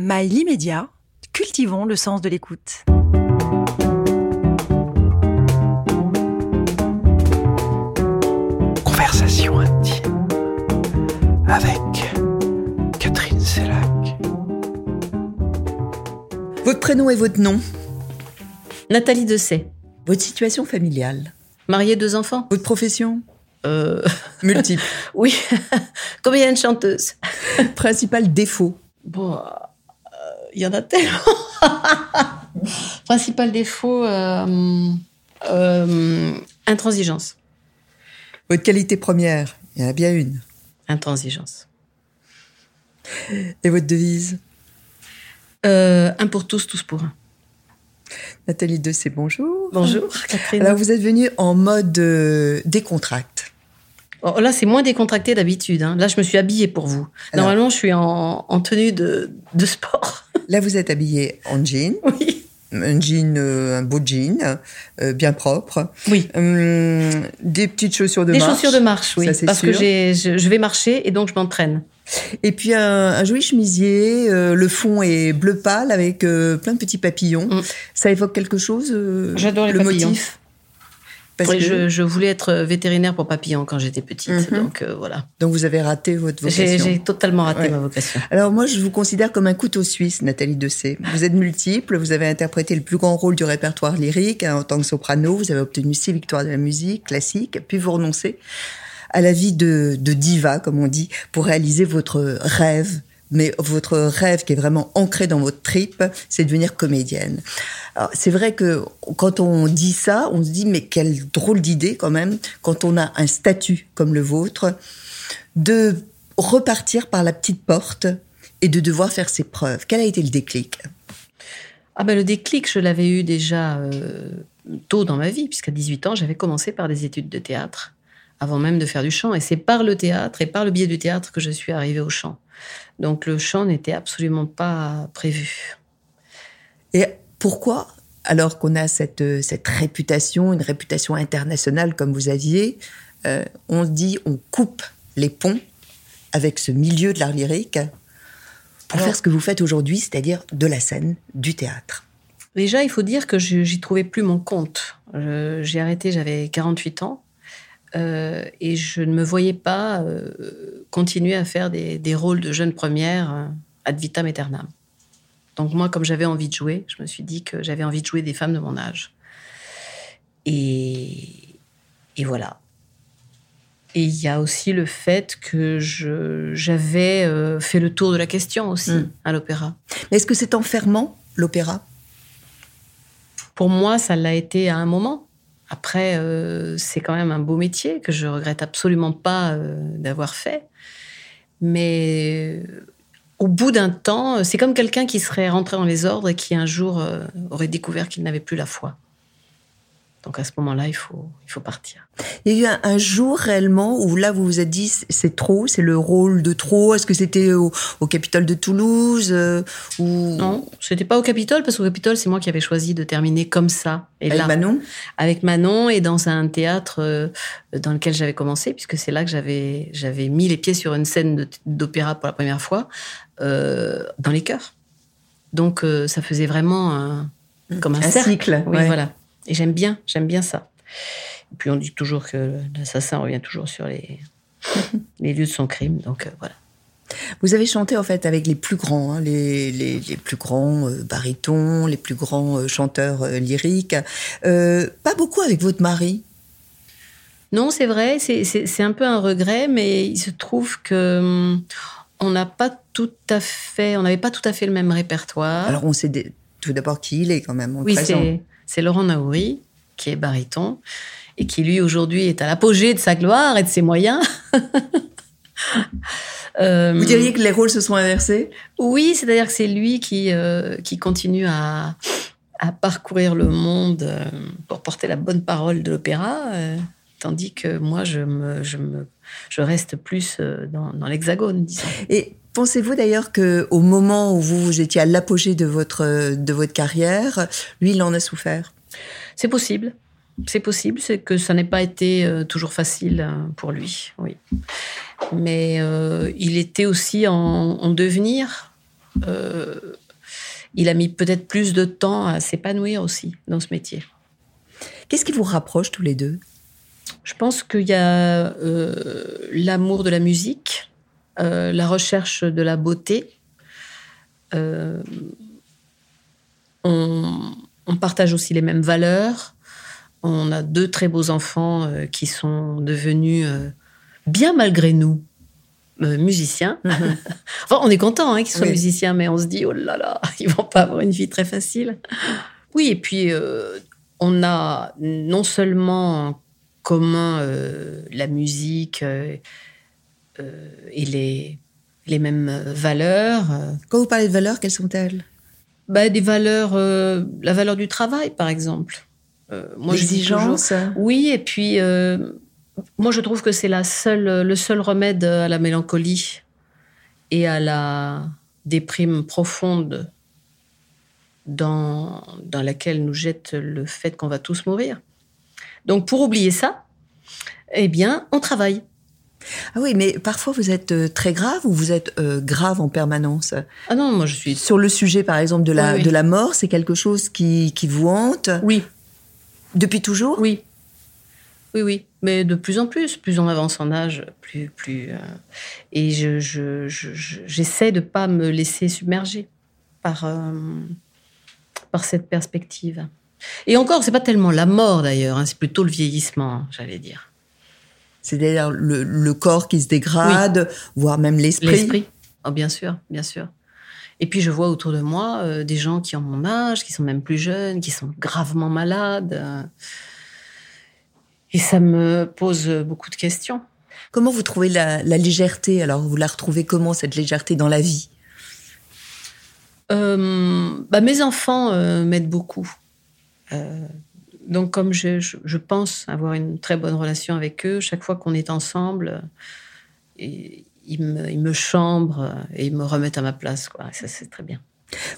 Mail immédiat, cultivons le sens de l'écoute. Conversation intime avec Catherine Sellac. Votre prénom et votre nom? Nathalie Dessay, Votre situation familiale? Mariée deux enfants. Votre profession? Euh, Multiple. oui, combien de chanteuses Principal défaut? Bon, il y en a tellement. Principal défaut, euh, euh, intransigeance. Votre qualité première Il y en a bien une. Intransigeance. Et votre devise? Euh, un pour tous, tous pour un. Nathalie Dessay, bonjour. Bonjour, Catherine. Alors vous êtes venue en mode euh, décontracte. Oh, là, c'est moins décontracté d'habitude. hein. Là, je me suis habillée pour vous. Alors. Normalement, je suis en, en tenue de, de sport. Là vous êtes habillée en jean, oui. un jean, euh, un beau jean, euh, bien propre. Oui. Hum, des petites chaussures de Des marche. chaussures de marche, oui. Ça, c'est parce que sûr. j'ai, je, je vais marcher et donc je m'entraîne. Et puis un, un joli chemisier, euh, le fond est bleu pâle avec euh, plein de petits papillons. Mm. Ça évoque quelque chose euh, J'adore les le papillons. motif? Parce Oui, que- je, je voulais être vétérinaire pour papillons quand j'étais petite, Mhm. donc euh, voilà. Donc vous avez raté votre vocation. J'ai j'ai totalement raté Ouais. ma vocation. Alors moi, je vous considère comme un couteau suisse, Nathalie Dessay. Vous êtes multiple, vous avez interprété le plus grand rôle du répertoire lyrique hein, en tant que soprano, vous avez obtenu six victoires de la musique classique, puis vous renoncez à la vie de, de diva, comme on dit, pour réaliser votre rêve. Mais votre rêve qui est vraiment ancré dans votre tripe, c'est de devenir comédienne. C'est vrai que quand on dit ça, on se dit mais quelle drôle d'idée quand même, quand on a un statut comme le vôtre, de repartir par la petite porte et de devoir faire ses preuves. Quel a été le déclic? Ah ben le déclic, je l'avais eu déjà euh, tôt dans ma vie, puisqu'à 18 ans, j'avais commencé par des études de théâtre, avant même de faire du chant. Et c'est par le théâtre et par le biais du théâtre que je suis arrivée au chant. Donc le chant n'était absolument pas prévu. Et pourquoi, alors qu'on a cette, cette réputation, une réputation internationale comme vous aviez, euh, on se dit on coupe les ponts avec ce milieu de l'art lyrique pour Alors- faire ce que vous faites aujourd'hui, c'est-à-dire de la scène, du théâtre? Déjà, il faut dire que j'y trouvais plus mon compte. J'ai arrêté, j'avais 48 ans. Euh, et je ne me voyais pas euh, continuer à faire des, des rôles de jeune première euh, ad vitam aeternam. Donc moi, comme j'avais envie de jouer, je me suis dit que j'avais envie de jouer des femmes de mon âge. Et, et voilà. Et il y a aussi le fait que je- j'avais euh, fait le tour de la question aussi Mm. à l'opéra. Mais est-ce que c'est enfermant, l'opéra? Pour moi, ça l'a été à un moment. Après, euh, c'est quand même un beau métier que je regrette absolument pas euh, d'avoir fait. Mais euh, au bout d'un temps, c'est comme quelqu'un qui serait rentré dans les ordres et qui un jour euh, aurait découvert qu'il n'avait plus la foi. Donc à ce moment-là, il faut, il faut partir. Il y a eu un, un jour réellement où là vous vous êtes dit c'est- trop, c'est le rôle de trop? Est-ce que c'était au, au Capitole de Toulouse euh, ou? Non, c'était pas au Capitole parce qu'au Capitole, c'est moi qui avais choisi de terminer comme ça. Et avec là, Manon? avec Manon et dans un théâtre euh, dans lequel j'avais commencé, puisque c'est là que j'avais j'avais mis les pieds sur une scène d'opéra pour la première fois, euh, dans les chœurs. Donc euh, ça faisait vraiment un, comme un, Un cercle. cycle, Oui, ouais. voilà. Et j'aime bien, j'aime bien ça. Et puis on dit toujours que l'assassin revient toujours sur les, les lieux de son crime, donc euh, voilà. Vous avez chanté en fait avec les plus grands, hein, les, les, les plus grands euh, barytons, les plus grands euh, chanteurs euh, lyriques. Pas beaucoup avec votre mari. Non, c'est vrai, c'est- un peu un regret, mais il se trouve que hum, on n'a pas tout à fait, on n'avait pas tout à fait le même répertoire. Alors on sait tout d'abord qui il est quand même. On oui, c'est c'est Laurent Naouri qui est baryton et qui lui aujourd'hui est à l'apogée de sa gloire et de ses moyens. Euh, Vous diriez que les rôles se sont inversés? Oui, c'est-à-dire que c'est lui qui euh, qui continue à à parcourir le monde euh, pour porter la bonne parole de l'opéra, tandis que moi je me je me je reste plus dans, dans l'hexagone, disons. Et pensez-vous d'ailleurs que au moment où vous, vous étiez à l'apogée de votre de votre carrière, lui il en a souffert? C'est possible. C'est possible, c'est que ça n'ait pas été euh, toujours facile euh, pour lui, oui. Mais euh, il était aussi en, en devenir. euh, il a mis peut-être plus de temps à s'épanouir aussi dans ce métier. Qu'est-ce qui vous rapproche tous les deux? Je pense qu'il y a euh, l'amour de la musique, euh, la recherche de la beauté. Euh, on, on partage aussi les mêmes valeurs. On a deux très beaux enfants euh, qui sont devenus, bien malgré nous, musiciens. enfin, on est content hein, qu'ils soient Oui. musiciens, mais on se dit, oh là là, ils vont pas avoir une vie très facile. Oui, et puis on a non seulement en commun la musique et les, les mêmes valeurs, euh, Quand vous parlez de valeurs, quelles sont-elles? Bah, des valeurs, euh, la valeur du travail, par exemple. Euh, moi, L'exigence Oui, et puis euh, moi, je trouve que c'est la seule, le seul remède à la mélancolie et à la déprime profonde dans, dans laquelle nous jette le fait qu'on va tous mourir. Donc, pour oublier ça, eh bien, on travaille. Ah oui, mais parfois vous êtes euh, très grave ou vous êtes euh, grave en permanence? Ah non, moi, je suis. Sur le sujet, par exemple, de la, Oui, oui. de la mort, c'est quelque chose qui, qui vous hante? Oui, depuis toujours? Oui. Oui, oui. Mais de plus en plus, plus on avance en âge, plus. plus euh, Et je, je, je- je- j'essaie de ne pas me laisser submerger par, euh, par cette perspective. Et encore, c'est pas tellement la mort d'ailleurs, hein, c'est plutôt le vieillissement, j'allais dire. C'est-à-dire le, le corps qui se dégrade, voire même l'esprit. L'esprit. Oh, bien sûr, bien sûr. Et puis je vois autour de moi euh, des gens qui ont mon âge, qui sont même plus jeunes, qui sont gravement malades. euh, et ça me pose beaucoup de questions. Comment vous trouvez la, la légèreté? Alors, vous la retrouvez comment, cette légèreté dans la vie? Euh, bah, mes enfants m'aident beaucoup. Donc, comme je, je- je pense avoir une très bonne relation avec eux, chaque fois qu'on est ensemble, euh, ils, me, ils me chambrent et ils me remettent à ma place. Quoi. Ça, c'est très bien.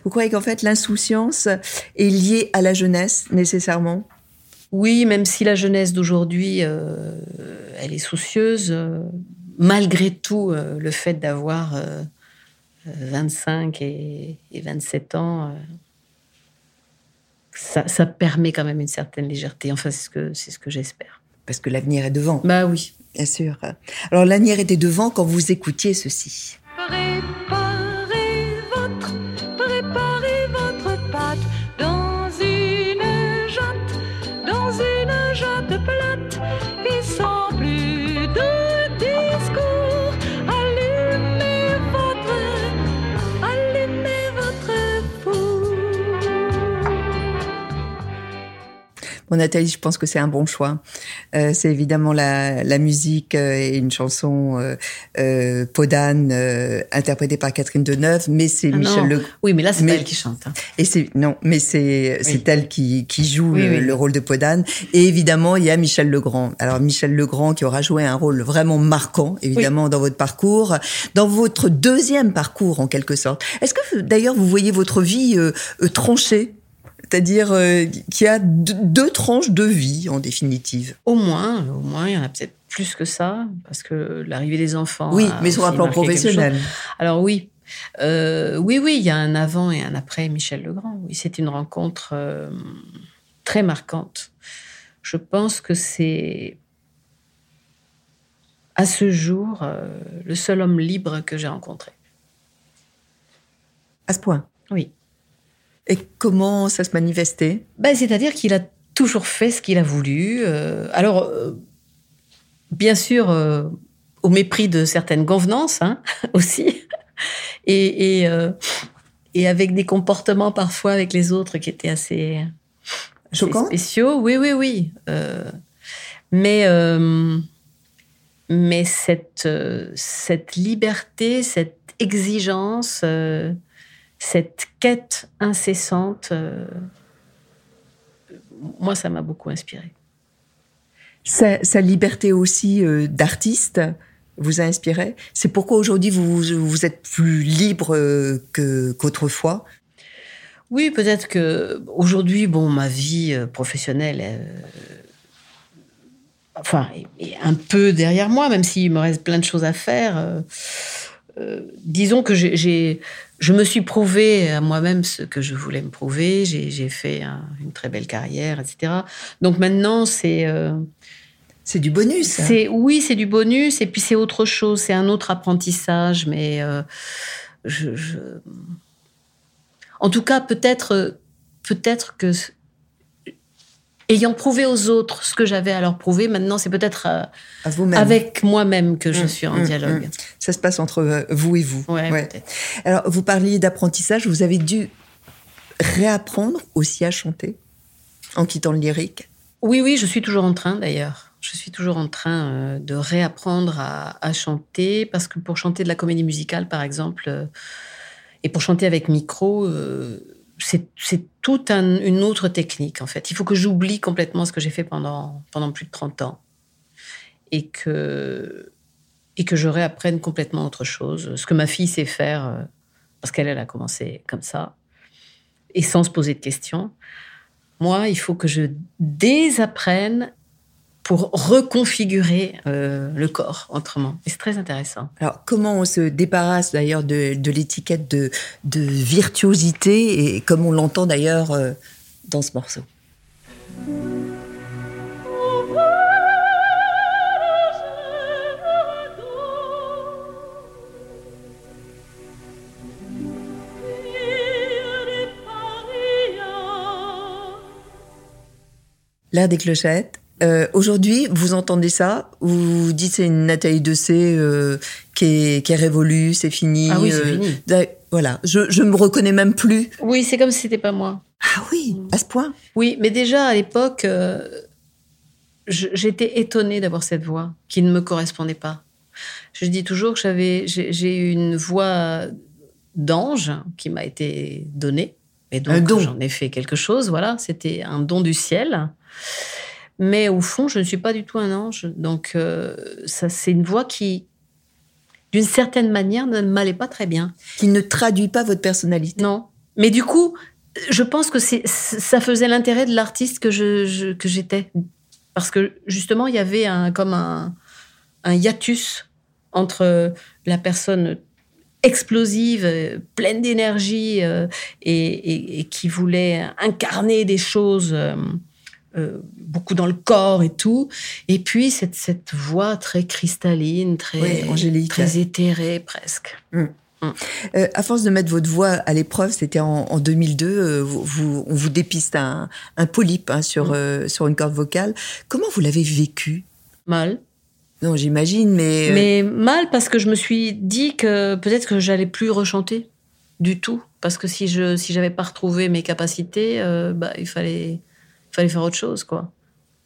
Vous croyez qu'en fait, l'insouciance est liée à la jeunesse, nécessairement? Oui, même si la jeunesse d'aujourd'hui, euh, elle est soucieuse, euh, malgré tout, euh, le fait d'avoir euh, euh, 25 et, et 27 ans, ça, ça permet quand même une certaine légèreté. Enfin, c'est ce que, c'est ce que j'espère. Parce que l'avenir est devant, Bah oui. bien sûr. Alors, l'avenir était devant quand vous écoutiez ceci. Bon, Nathalie, je pense que c'est un bon choix. Euh, c'est évidemment la, la musique euh, et une chanson euh, euh, Podane euh, interprétée par Catherine Deneuve, mais c'est Ah Michel. Le Oui, mais là, c'est Mais- elle qui chante. hein. et c'est non, mais c'est c'est elle qui qui joue Oui, le, oui. le rôle de Podane. Et évidemment, il y a Michel Legrand. Alors Michel Legrand qui aura joué un rôle vraiment marquant, évidemment, dans votre parcours, dans votre deuxième parcours en quelque sorte. Est-ce que d'ailleurs vous voyez votre vie euh, euh, tranchée, c'est-à-dire euh, qu'il y a deux, deux tranches de vie en définitive Au moins, au moins, il y en a peut-être plus que ça, parce que l'arrivée des enfants. Oui, mais sur un plan professionnel. Alors oui, Euh, oui, oui, il y a un avant et un après Michel Legrand. Oui, c'est une rencontre euh, très marquante. Je pense que c'est à ce jour euh, le seul homme libre que j'ai rencontré. À ce point? Oui. Et comment ça se manifestait? Ben, C'est-à-dire qu'il a toujours fait ce qu'il a voulu. euh, alors, euh, bien sûr, euh, au mépris de certaines convenances hein, aussi, et, et, et avec des comportements parfois avec les autres qui étaient assez, assez Choquants? spéciaux. Oui, oui, oui. mais mais cette, cette liberté, cette exigence, cette quête incessante, euh, moi, ça m'a beaucoup inspiré. sa, sa liberté aussi euh, d'artiste vous a inspiré C'est pourquoi aujourd'hui vous, vous êtes plus libre euh, que qu'autrefois? Oui, peut-être que aujourd'hui, bon, ma vie professionnelle, euh, enfin, est, un peu derrière moi, même s'il me reste plein de choses à faire. euh, disons que j'ai- j'ai je me suis prouvé à moi-même ce que je voulais me prouver. J'ai fait un- une très belle carrière, etc. Donc maintenant, c'est euh, C'est du bonus. ça. c'est oui, c'est du bonus et puis c'est autre chose, c'est un autre apprentissage, mais euh, je, je- en tout cas peut-être euh, peut-être que ayant prouvé aux autres ce que j'avais à leur prouver, maintenant c'est peut-être euh, avec moi-même que je Mmh, suis en mmh, dialogue. mmh. Ça se passe entre euh, vous et vous. Ouais, Ouais. peut-être. Alors, vous parliez d'apprentissage. Vous avez dû réapprendre aussi à chanter en quittant le lyrique. Oui, oui, je suis toujours en train d'ailleurs. Je suis toujours en train euh, de réapprendre à, à chanter parce que pour chanter de la comédie musicale, par exemple, euh, et pour chanter avec micro, euh, c'est toute un- une autre technique en fait. Il faut que j'oublie complètement ce que j'ai fait pendant, pendant plus de 30 ans et que, et que je réapprenne complètement autre chose. Ce que ma fille sait faire, euh, parce qu'elle elle a commencé comme ça, et sans se poser de questions. Moi, il faut que je désapprenne pour reconfigurer euh, le corps autrement. Et c'est très intéressant. Alors, comment on se débarrasse d'ailleurs de, de l'étiquette de, de virtuosité et comme on l'entend d'ailleurs euh, dans ce morceau? L'air des clochettes. Euh, Aujourd'hui, vous entendez ça Vous vous dites c'est une Nathalie Dessay euh, qui, est, qui est révolue, c'est fini. Ah oui, c'est euh, fini. Voilà, je, je me reconnais même plus. Oui, c'est comme si c'était pas moi. Ah oui, à ce point Oui, mais déjà à l'époque, euh, j'étais étonnée d'avoir cette voix qui ne me correspondait pas. Je dis toujours que j'avais, j'ai eu une voix d'ange qui m'a été donnée. Et donc don. j'en ai fait quelque chose. Voilà, c'était un don du ciel. Mais au fond, je ne suis pas du tout un ange. Donc euh, ça, c'est une voix qui, d'une certaine manière, ne m'allait pas très bien. Qui ne traduit pas votre personnalité. Non. Mais du coup, je pense que c'est, ça faisait l'intérêt de l'artiste que, je, je- que j'étais. Parce que justement, il y avait un, comme un, un hiatus entre la personne explosive, pleine d'énergie euh, et, et- et qui voulait incarner des choses euh, euh, beaucoup dans le corps et tout. Et puis cette, cette voix très cristalline, très, Oui, angélique. très éthérée presque. Euh, à force de mettre votre voix à l'épreuve, c'était en, en 2002, euh, vous, vous- on vous dépiste un, un polype hein, sur, euh, sur une corde vocale. Comment vous l'avez vécu? Mal. Non, j'imagine, mais... Mais mal parce que je me suis dit que peut-être que j'allais plus rechanter du tout. Parce que si je si j'avais pas retrouvé mes capacités, bah, il fallait, fallait faire autre chose. quoi.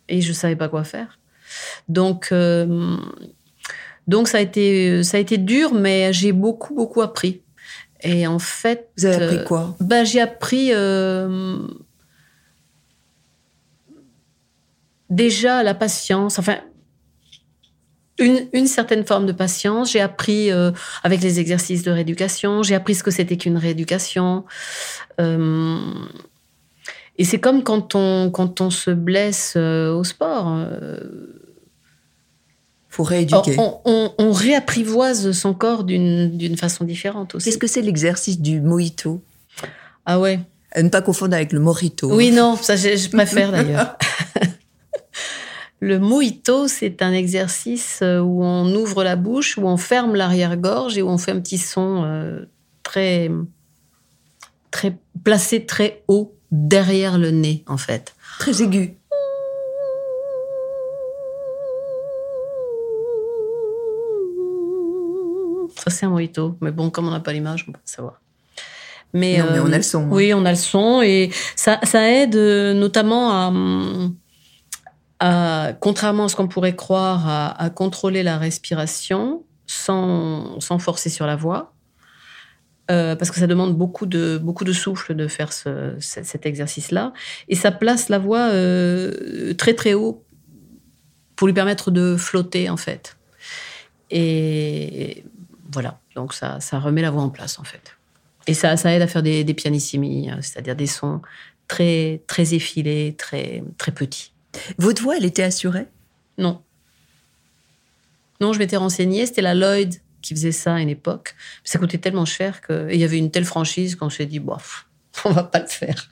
Et je savais pas quoi faire. Donc, euh, donc ça, a été, ça a été dur, mais j'ai beaucoup, beaucoup appris. Et en fait. Vous avez appris euh, quoi? bah, J'ai appris euh, déjà la patience, enfin une, une certaine forme de patience. J'ai appris euh, avec les exercices de rééducation, j'ai appris ce que c'était qu'une rééducation. Euh, et c'est comme quand on, quand on se blesse euh, au sport. euh, faut rééduquer. on, on- on réapprivoise son corps d'une façon différente aussi. Qu'est-ce que c'est l'exercice du mojito? Ah ouais. À ne pas confondre avec le morito. Oui, non, ça je, je préfère d'ailleurs. Le mojito, c'est un exercice euh, où on ouvre la bouche, où on ferme l'arrière-gorge et où on fait un petit son euh, très, très placé très haut derrière le nez, en fait. Très aigu. Ça, c'est un mojito. Mais bon, comme on n'a pas l'image, on peut pas savoir. Mais, Non, mais on a le son, hein. Oui, on a le son et ça, ça aide euh, notamment à, à, contrairement à ce qu'on pourrait croire, à, à contrôler la respiration sans, sans forcer sur la voix. Euh, parce que ça demande beaucoup de, beaucoup de souffle de faire ce- ce- cet exercice-là. Et ça place la voix euh, très très haut pour lui permettre de flotter, en fait. Et voilà, donc ça, ça remet la voix en place, en fait. Et ça, ça aide à faire des, des pianissimi, euh, c'est-à-dire des sons très, très effilés, très, très petits. Votre voix, elle était assurée? Non. Non, je m'étais renseignée, c'était la Lloyd qui faisait ça à une époque. Ça coûtait tellement cher que et il y avait une telle franchise qu'on s'est dit, bof, on va pas le faire.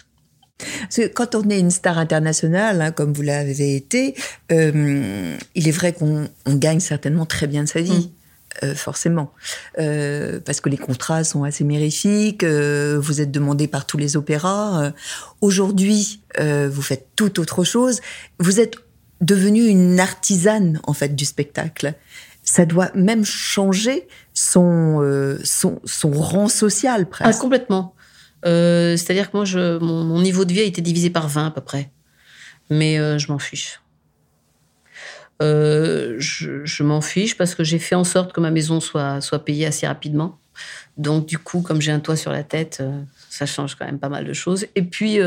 Parce que quand on est une star internationale, hein, comme vous l'avez été, euh, il est vrai qu'on on gagne certainement très bien de sa vie. euh, forcément, Euh, parce que les contrats sont assez mérifiques. euh, vous êtes demandé par tous les opéras. Aujourd'hui, vous faites tout autre chose. Vous êtes devenue une artisane en fait du spectacle. Ça doit même changer son euh, son, son rang social Ah, presque. complètement. Euh, C'est-à-dire que moi, je, mon, mon niveau de vie a été divisé par 20 à peu près. Mais euh, je m'en fiche. Je je m'en fiche parce que j'ai fait en sorte que ma maison soit, soit payée assez rapidement. Donc, du coup, comme j'ai un toit sur la tête, ça change quand même pas mal de choses. Et puis,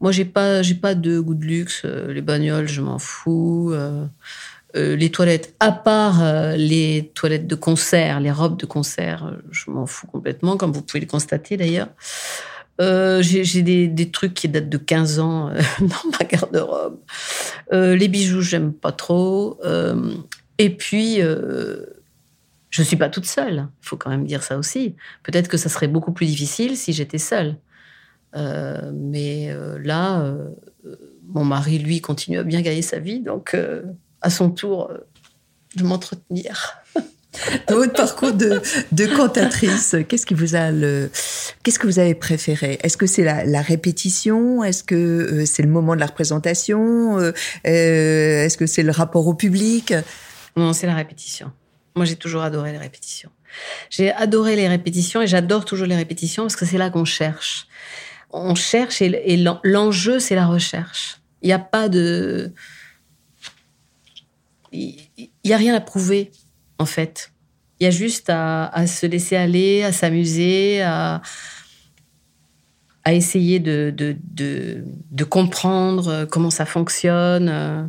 moi, j'ai pas, j'ai pas de goût de luxe. Les bagnoles, je m'en fous. Euh, les toilettes, à part euh, les toilettes de concert, les robes de concert, euh, je m'en fous complètement, comme vous pouvez le constater d'ailleurs. J'ai des, trucs qui datent de 15 ans dans ma garde-robe. Les bijoux, j'aime pas trop. Et puis, je suis pas toute seule. Il faut quand même dire ça aussi. Peut-être que ça serait beaucoup plus difficile si j'étais seule. Mais là, mon mari, lui, continue à bien gagner sa vie, donc à son tour euh, de m'entretenir. Dans votre parcours de, de cantatrice, qu'est-ce qui vous a le, qu'est-ce que vous avez préféré? Est-ce que c'est la, la répétition? Est-ce que euh, c'est le moment de la représentation? Euh, Est-ce que c'est le rapport au public? Non, c'est la répétition. Moi, j'ai toujours adoré les répétitions. J'ai adoré les répétitions et j'adore toujours les répétitions parce que c'est là qu'on cherche. On cherche et, et l'en- l'enjeu, c'est la recherche. Il n'y a pas de. Il n'y a rien à prouver, en fait. Il y a juste à, se laisser aller, à s'amuser, à, essayer de, de, de, comprendre comment ça fonctionne. euh.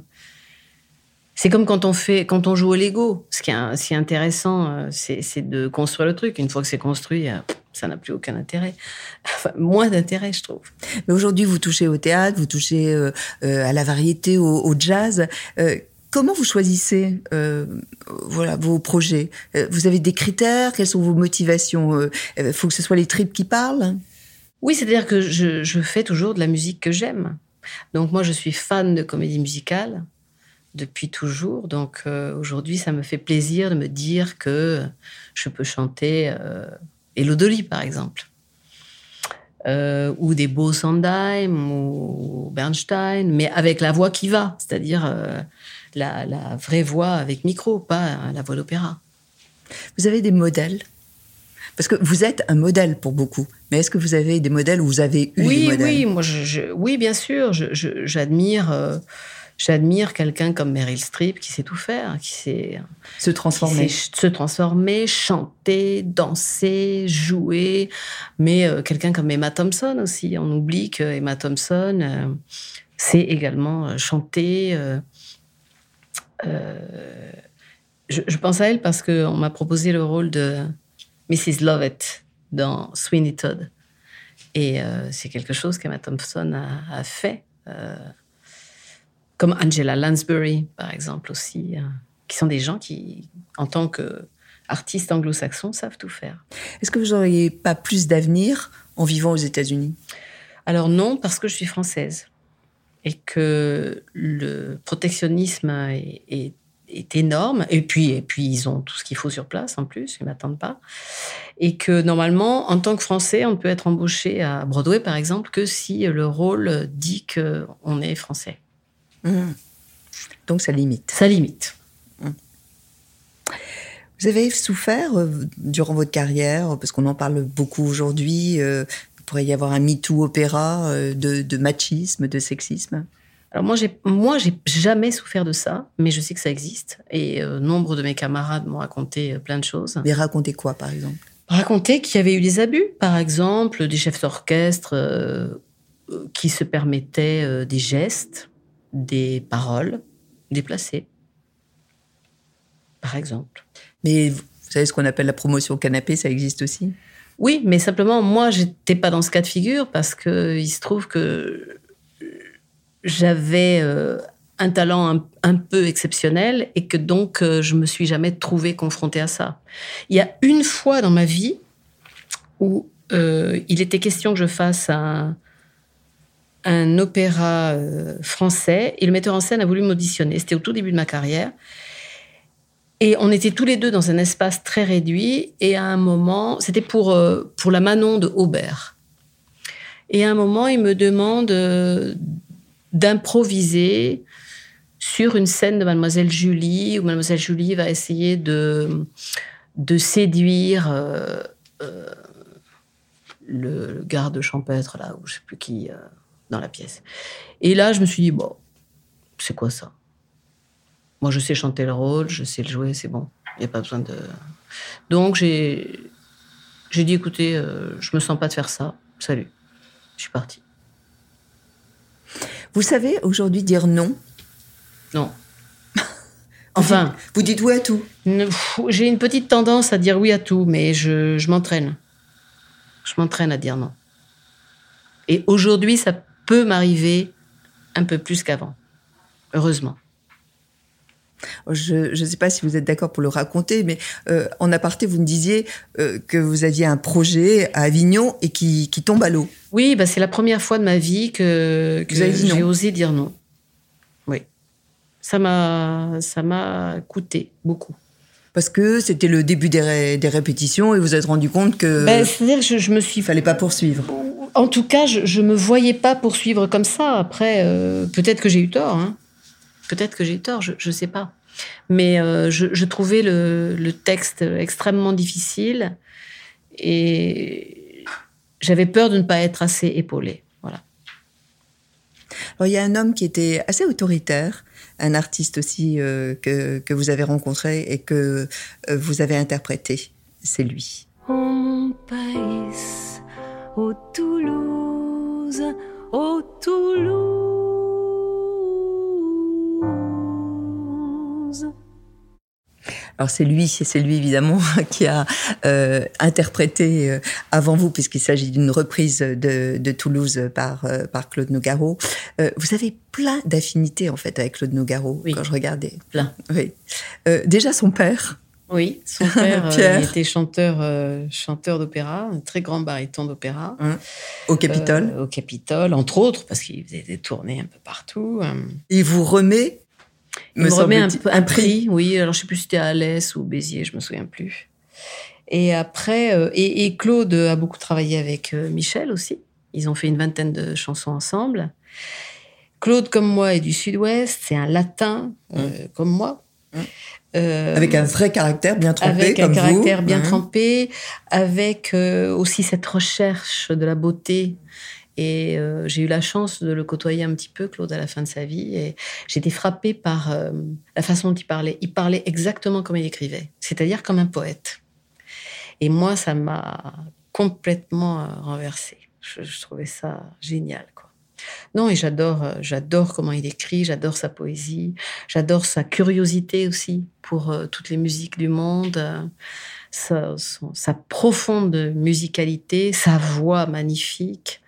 C'est comme quand on fait, quand on joue au Lego. Ce qui est, ce qui est intéressant, euh, c'est de construire le truc. Une fois que c'est construit, euh, ça n'a plus aucun intérêt. Moins d'intérêt, je trouve. Mais aujourd'hui, vous touchez au théâtre, vous touchez euh, euh, à la variété, au, jazz. Euh, comment vous choisissez euh, voilà vos projets? Euh, Vous avez des critères? Quelles sont vos motivations? Il faut que ce soit les tripes qui parlent? Oui, c'est-à-dire que je, fais toujours de la musique que j'aime. Donc moi, je suis fan de comédie musicale depuis toujours. Donc euh, aujourd'hui, ça me fait plaisir de me dire que je peux chanter euh, Hello Dolly, par exemple. Euh, ou des Beaux Sondheim ou Bernstein, mais avec la voix qui va, c'est-à-dire euh, la, la vraie voix avec micro, pas la voix d'opéra. Vous avez des modèles? Parce que vous êtes un modèle pour beaucoup. Mais est-ce que vous avez des modèles ou vous avez eu des Oui, modèles? oui, moi, je, je- oui, bien sûr. J'admire, euh, j'admire quelqu'un comme Meryl Streep qui sait tout faire, qui sait, Se transformer. sait se transformer, chanter, danser, jouer. Mais euh, quelqu'un comme Emma Thompson aussi. On oublie que Emma Thompson euh, sait également chanter. Euh, je, je pense à elle parce qu'on m'a proposé le rôle de Mrs. Lovett dans Sweeney Todd. Et euh, c'est quelque chose qu'Emma Thompson a, a fait. euh, comme Angela Lansbury, par exemple, aussi, qui sont des gens qui, en tant qu'artistes anglo-saxons, savent tout faire. Est-ce que vous n'auriez pas plus d'avenir en vivant aux États-Unis? Alors non, parce que je suis française et que le protectionnisme est, est- est énorme. Et puis, et puis ils ont tout ce qu'il faut sur place en plus, ils m'attendent pas. Et que normalement, en tant que Français, on ne peut être embauché à Broadway, par exemple, que si le rôle dit qu'on est français. Mmh. Donc ça limite. Ça limite. Vous avez souffert euh, durant votre carrière, parce qu'on en parle beaucoup aujourd'hui, euh, il pourrait y avoir un MeToo opéra euh, de, de machisme, de sexisme. Alors moi, j'ai moi j'ai jamais souffert de ça, mais je sais que ça existe. Et euh, nombre de mes camarades m'ont raconté euh, plein de choses. Mais racontez quoi, par exemple? Raconter qu'il y avait eu des abus, par exemple, des chefs d'orchestre euh, qui se permettaient euh, des gestes, des paroles déplacées, par exemple. Mais vous savez ce qu'on appelle la promotion canapé, ça existe aussi? Oui, mais simplement, moi, j'étais pas dans ce cas de figure parce que il se trouve que j'avais euh, un talent un, peu exceptionnel et que donc euh, je me suis jamais trouvée confrontée à ça. Il y a une fois dans ma vie où euh, il était question que je fasse un, un opéra français et le metteur en scène a voulu m'auditionner. C'était au tout début de ma carrière. Et on était tous les deux dans un espace très réduit. Et à un moment, c'était pour, euh, pour la Manon de Aubert. Et à un moment, il me demande euh, d'improviser sur une scène de Mademoiselle Julie, où Mademoiselle Julie va essayer de, de séduire euh, le, garde champêtre, là, ou je sais plus qui, dans la pièce. Et là, je me suis dit, bon, c'est quoi ça? Moi, je sais chanter le rôle, je sais le jouer, c'est bon. Il n'y a pas besoin de. Donc, j'ai j'ai dit, écoutez, euh, je me sens pas de faire ça. Salut. Je suis partie. Vous savez aujourd'hui dire non? Non. Enfin, Vous dites oui à tout. j'ai une petite tendance à dire oui à tout, mais je, je m'entraîne. Je m'entraîne à dire non. Et aujourd'hui, ça peut m'arriver un peu plus qu'avant. Heureusement. Je ne sais pas si vous êtes d'accord pour le raconter, mais euh, en aparté, vous me disiez euh, que vous aviez un projet à Avignon et qui, qui tombe à l'eau. Oui, bah, c'est la première fois de ma vie que, j'ai osé dire non. Oui. Ça m'a, ça m'a coûté beaucoup. Parce que c'était le début des, ré- des répétitions et vous vous êtes rendu compte que Ben, C'est-à-dire que je, je me suis il fallait pas poursuivre. En tout cas, je, je me voyais pas poursuivre comme ça. Après, euh, peut-être que j'ai eu tort. hein. Peut-être que j'ai tort, je ne sais pas. Mais euh, je, je trouvais le, le texte extrêmement difficile et j'avais peur de ne pas être assez épaulée. Voilà. Alors, il y a un homme qui était assez autoritaire, un artiste aussi euh, que, que vous avez rencontré et que euh, vous avez interprété. C'est lui. Au pays, au Toulouse, au Alors c'est lui, c'est lui évidemment qui a euh, interprété euh, avant vous, puisqu'il s'agit d'une reprise de, de Toulouse par, euh, par Claude Nougaro. Euh, vous avez plein d'affinités en fait avec Claude Nougaro Oui. quand je regardais. Plein. Oui. Euh, déjà son père. Oui, son père Pierre. il était chanteur, euh, chanteur d'opéra, un très grand baryton d'opéra. Au Capitole. Euh, au Capitole, entre autres, parce qu'il faisait des tournées un peu partout. Il vous remet, Il me remet un, un prix, oui. Alors, je sais plus si c'était à Alès ou Béziers, je me souviens plus. Et après, euh, et, et Claude a beaucoup travaillé avec euh, Michel aussi. Ils ont fait une vingtaine de chansons ensemble. Claude, comme moi, est du Sud-Ouest. C'est un latin, euh, comme moi. Mm. Euh, avec un vrai caractère bien trempé avec comme un caractère vous. bien Mhm. trempé, avec euh, aussi cette recherche de la beauté. Et euh, j'ai eu la chance de le côtoyer un petit peu, Claude, à la fin de sa vie. Et j'ai été frappée par euh, la façon dont il parlait. Il parlait exactement comme il écrivait, c'est-à-dire comme un poète. Et moi, ça m'a complètement euh, renversée. Je, trouvais ça génial, quoi. Non, et j'adore, j'adore comment il écrit, j'adore sa poésie, j'adore sa curiosité aussi pour toutes les musiques du monde, sa profonde musicalité, sa voix magnifique,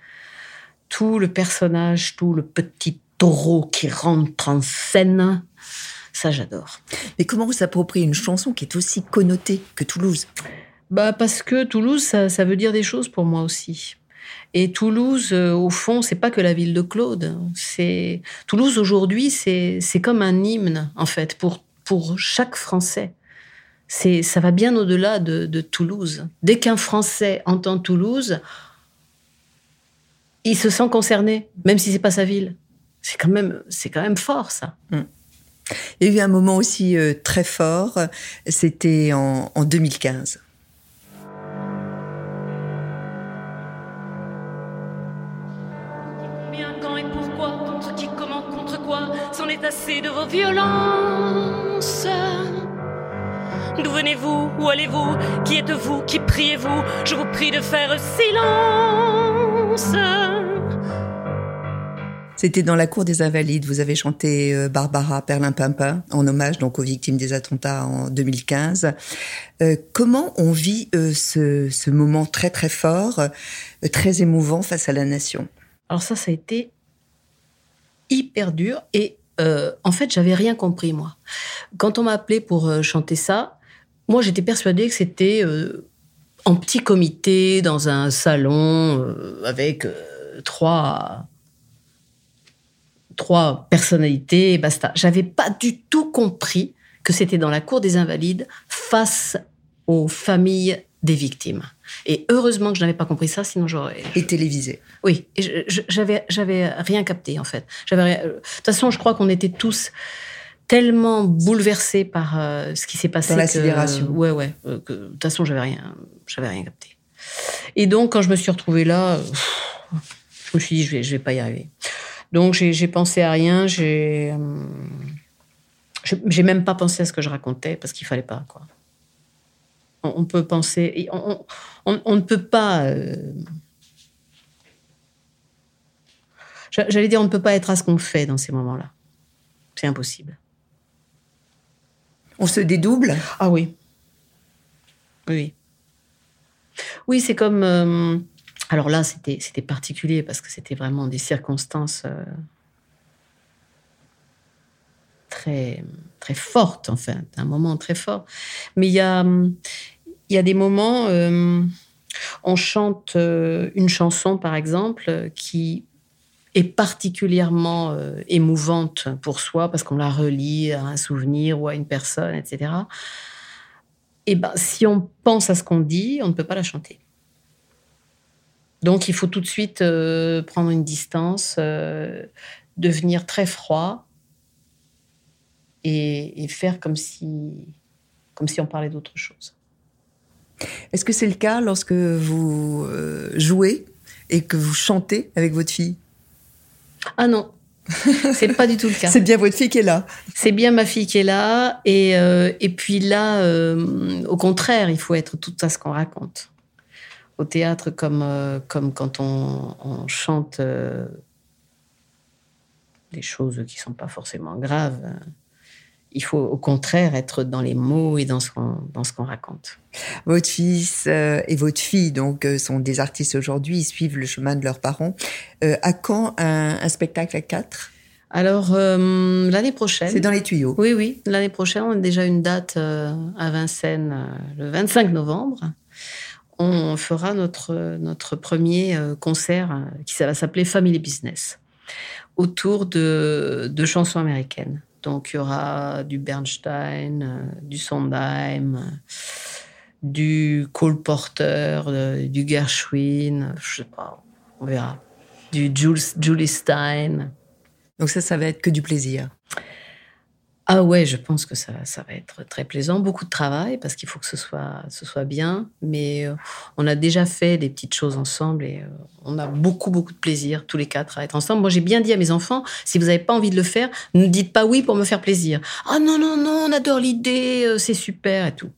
tout le personnage, tout le petit taureau qui rentre en scène. Ça, j'adore. Mais comment vous s'appropriez une chanson qui est aussi connotée que Toulouse? Bah parce que Toulouse, ça, ça veut dire des choses pour moi aussi. Et Toulouse, euh, au fond, c'est pas que la ville de Claude. C'est Toulouse aujourd'hui, c'est c'est comme un hymne en fait pour pour chaque Français. C'est ça va bien au-delà de, de Toulouse. Dès qu'un Français entend Toulouse, il se sent concerné, même si c'est pas sa ville. C'est quand même c'est quand même fort ça. Il y a eu un moment aussi euh, très fort, c'était en, en 2015. Combien, quand et pourquoi, contre qui, comment, contre quoi, c'en est assez de vos violences. D'où venez-vous Où allez-vous Qui êtes-vous Qui priez-vous? Je vous prie de faire silence. C'était dans la cour des Invalides. Vous avez chanté euh, Barbara Perlin-Pimpin en hommage donc aux victimes des attentats en 2015. Euh, comment on vit euh, ce, ce moment très très fort, euh, très émouvant face à la nation? Alors ça, ça a été hyper dur et euh, en fait, j'avais rien compris, moi. Quand on m'a appelé pour euh, chanter ça, moi, j'étais persuadée que c'était euh, en petit comité, dans un salon, euh, avec euh, trois, trois personnalités, et basta. J'avais pas du tout compris que c'était dans la cour des Invalides, face aux familles des victimes. Et heureusement que je n'avais pas compris ça, sinon j'aurais... Et télévisé. Oui, j'avais j'avais rien capté en fait. J'avais euh, de toute façon, je crois qu'on était tous tellement bouleversés par euh, ce qui s'est passé. Dans la que- sidération. Ouais, ouais. euh, que, de toute façon, j'avais rien, j'avais rien capté. Et donc, quand je me suis retrouvée là, euh, je me suis dit, je vais, je vais pas y arriver. Donc, j'ai pensé à rien. J'ai, je- j'ai même pas pensé à ce que je racontais parce qu'il fallait pas quoi. On, on peut penser, on, on- on- ne peut pas. j'a- J'allais dire, on ne peut pas être à ce qu'on fait dans ces moments-là. C'est impossible. On se dédouble. Ah oui. Oui, oui. C'est comme. euh, alors là, c'était c'était particulier parce que c'était vraiment des circonstances euh, très très fortes, enfin, un moment très fort. Mais il y a y a des moments. euh, on chante une chanson, par exemple, qui est particulièrement euh, émouvante pour soi parce qu'on la relie à un souvenir ou à une personne, etc. Et ben, si on pense à ce qu'on dit, on ne peut pas la chanter. Donc, il faut tout de suite euh, prendre une distance, euh, devenir très froid et, et faire comme si, comme si on parlait d'autre chose. Est-ce que c'est le cas lorsque vous jouez et que vous chantez avec votre fille? Ah non, c'est pas du tout le cas. C'est bien votre fille qui est là. C'est bien ma fille qui est là. Et, euh, et puis là, euh, au contraire, il faut être tout à ce qu'on raconte. Au théâtre, comme, euh, comme quand on, on chante des choses qui sont pas forcément graves, euh, il faut au contraire être dans les mots et dans ce qu'on dans ce qu'on raconte. Votre fils euh, et votre fille donc euh, sont des artistes aujourd'hui, ils suivent le chemin de leurs parents. Euh, à quand un, un spectacle à quatre? Alors, euh, l'année prochaine. C'est dans les tuyaux. Oui, oui. L'année prochaine, on a déjà une date euh, à Vincennes le 25 novembre. On fera notre, notre premier concert qui ça va s'appeler Family Business autour de, de chansons américaines. Donc, il y aura du Bernstein, euh, du Sondheim, euh, du Cole Porter, euh, du Gershwin, je sais pas, on verra. Du Julie Stein. Donc ça, ça va être que du plaisir. Ah ouais, je pense que ça, ça va être très plaisant. Beaucoup de travail parce qu'il faut que ce soit, ce soit bien. Mais euh, on a déjà fait des petites choses ensemble et euh, on a beaucoup, beaucoup de plaisir tous les quatre à être ensemble. Moi, j'ai bien dit à mes enfants, si vous n'avez pas envie de le faire, ne dites pas oui pour me faire plaisir. Ah non, non, non, on adore l'idée, euh, c'est super et tout.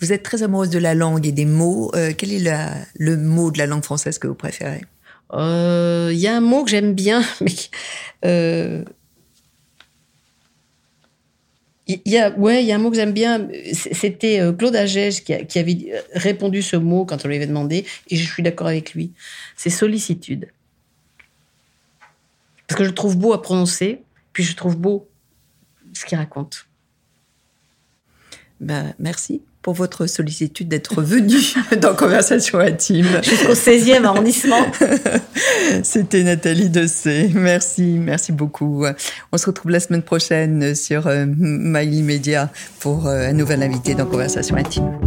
Vous êtes très amoureuse de la langue et des mots. Euh, quel est la- le mot de la langue française que vous préférez? Euh, Il y a un mot que j'aime bien, mais euh, il y a, ouais, il y a un mot que j'aime bien. C'était euh, Claude Agege qui avait euh, répondu ce mot quand on lui avait demandé, et je suis d'accord avec lui. C'est sollicitude. Parce que je le trouve beau à prononcer, puis je trouve beau ce qu'il raconte. ben, Merci pour votre sollicitude d'être venu dans Conversation intime. Jusqu'au 16e arrondissement. C'était Nathalie Dessay. Merci, merci beaucoup. On se retrouve la semaine prochaine sur euh, Media pour euh, un nouvel invité dans Conversation intime.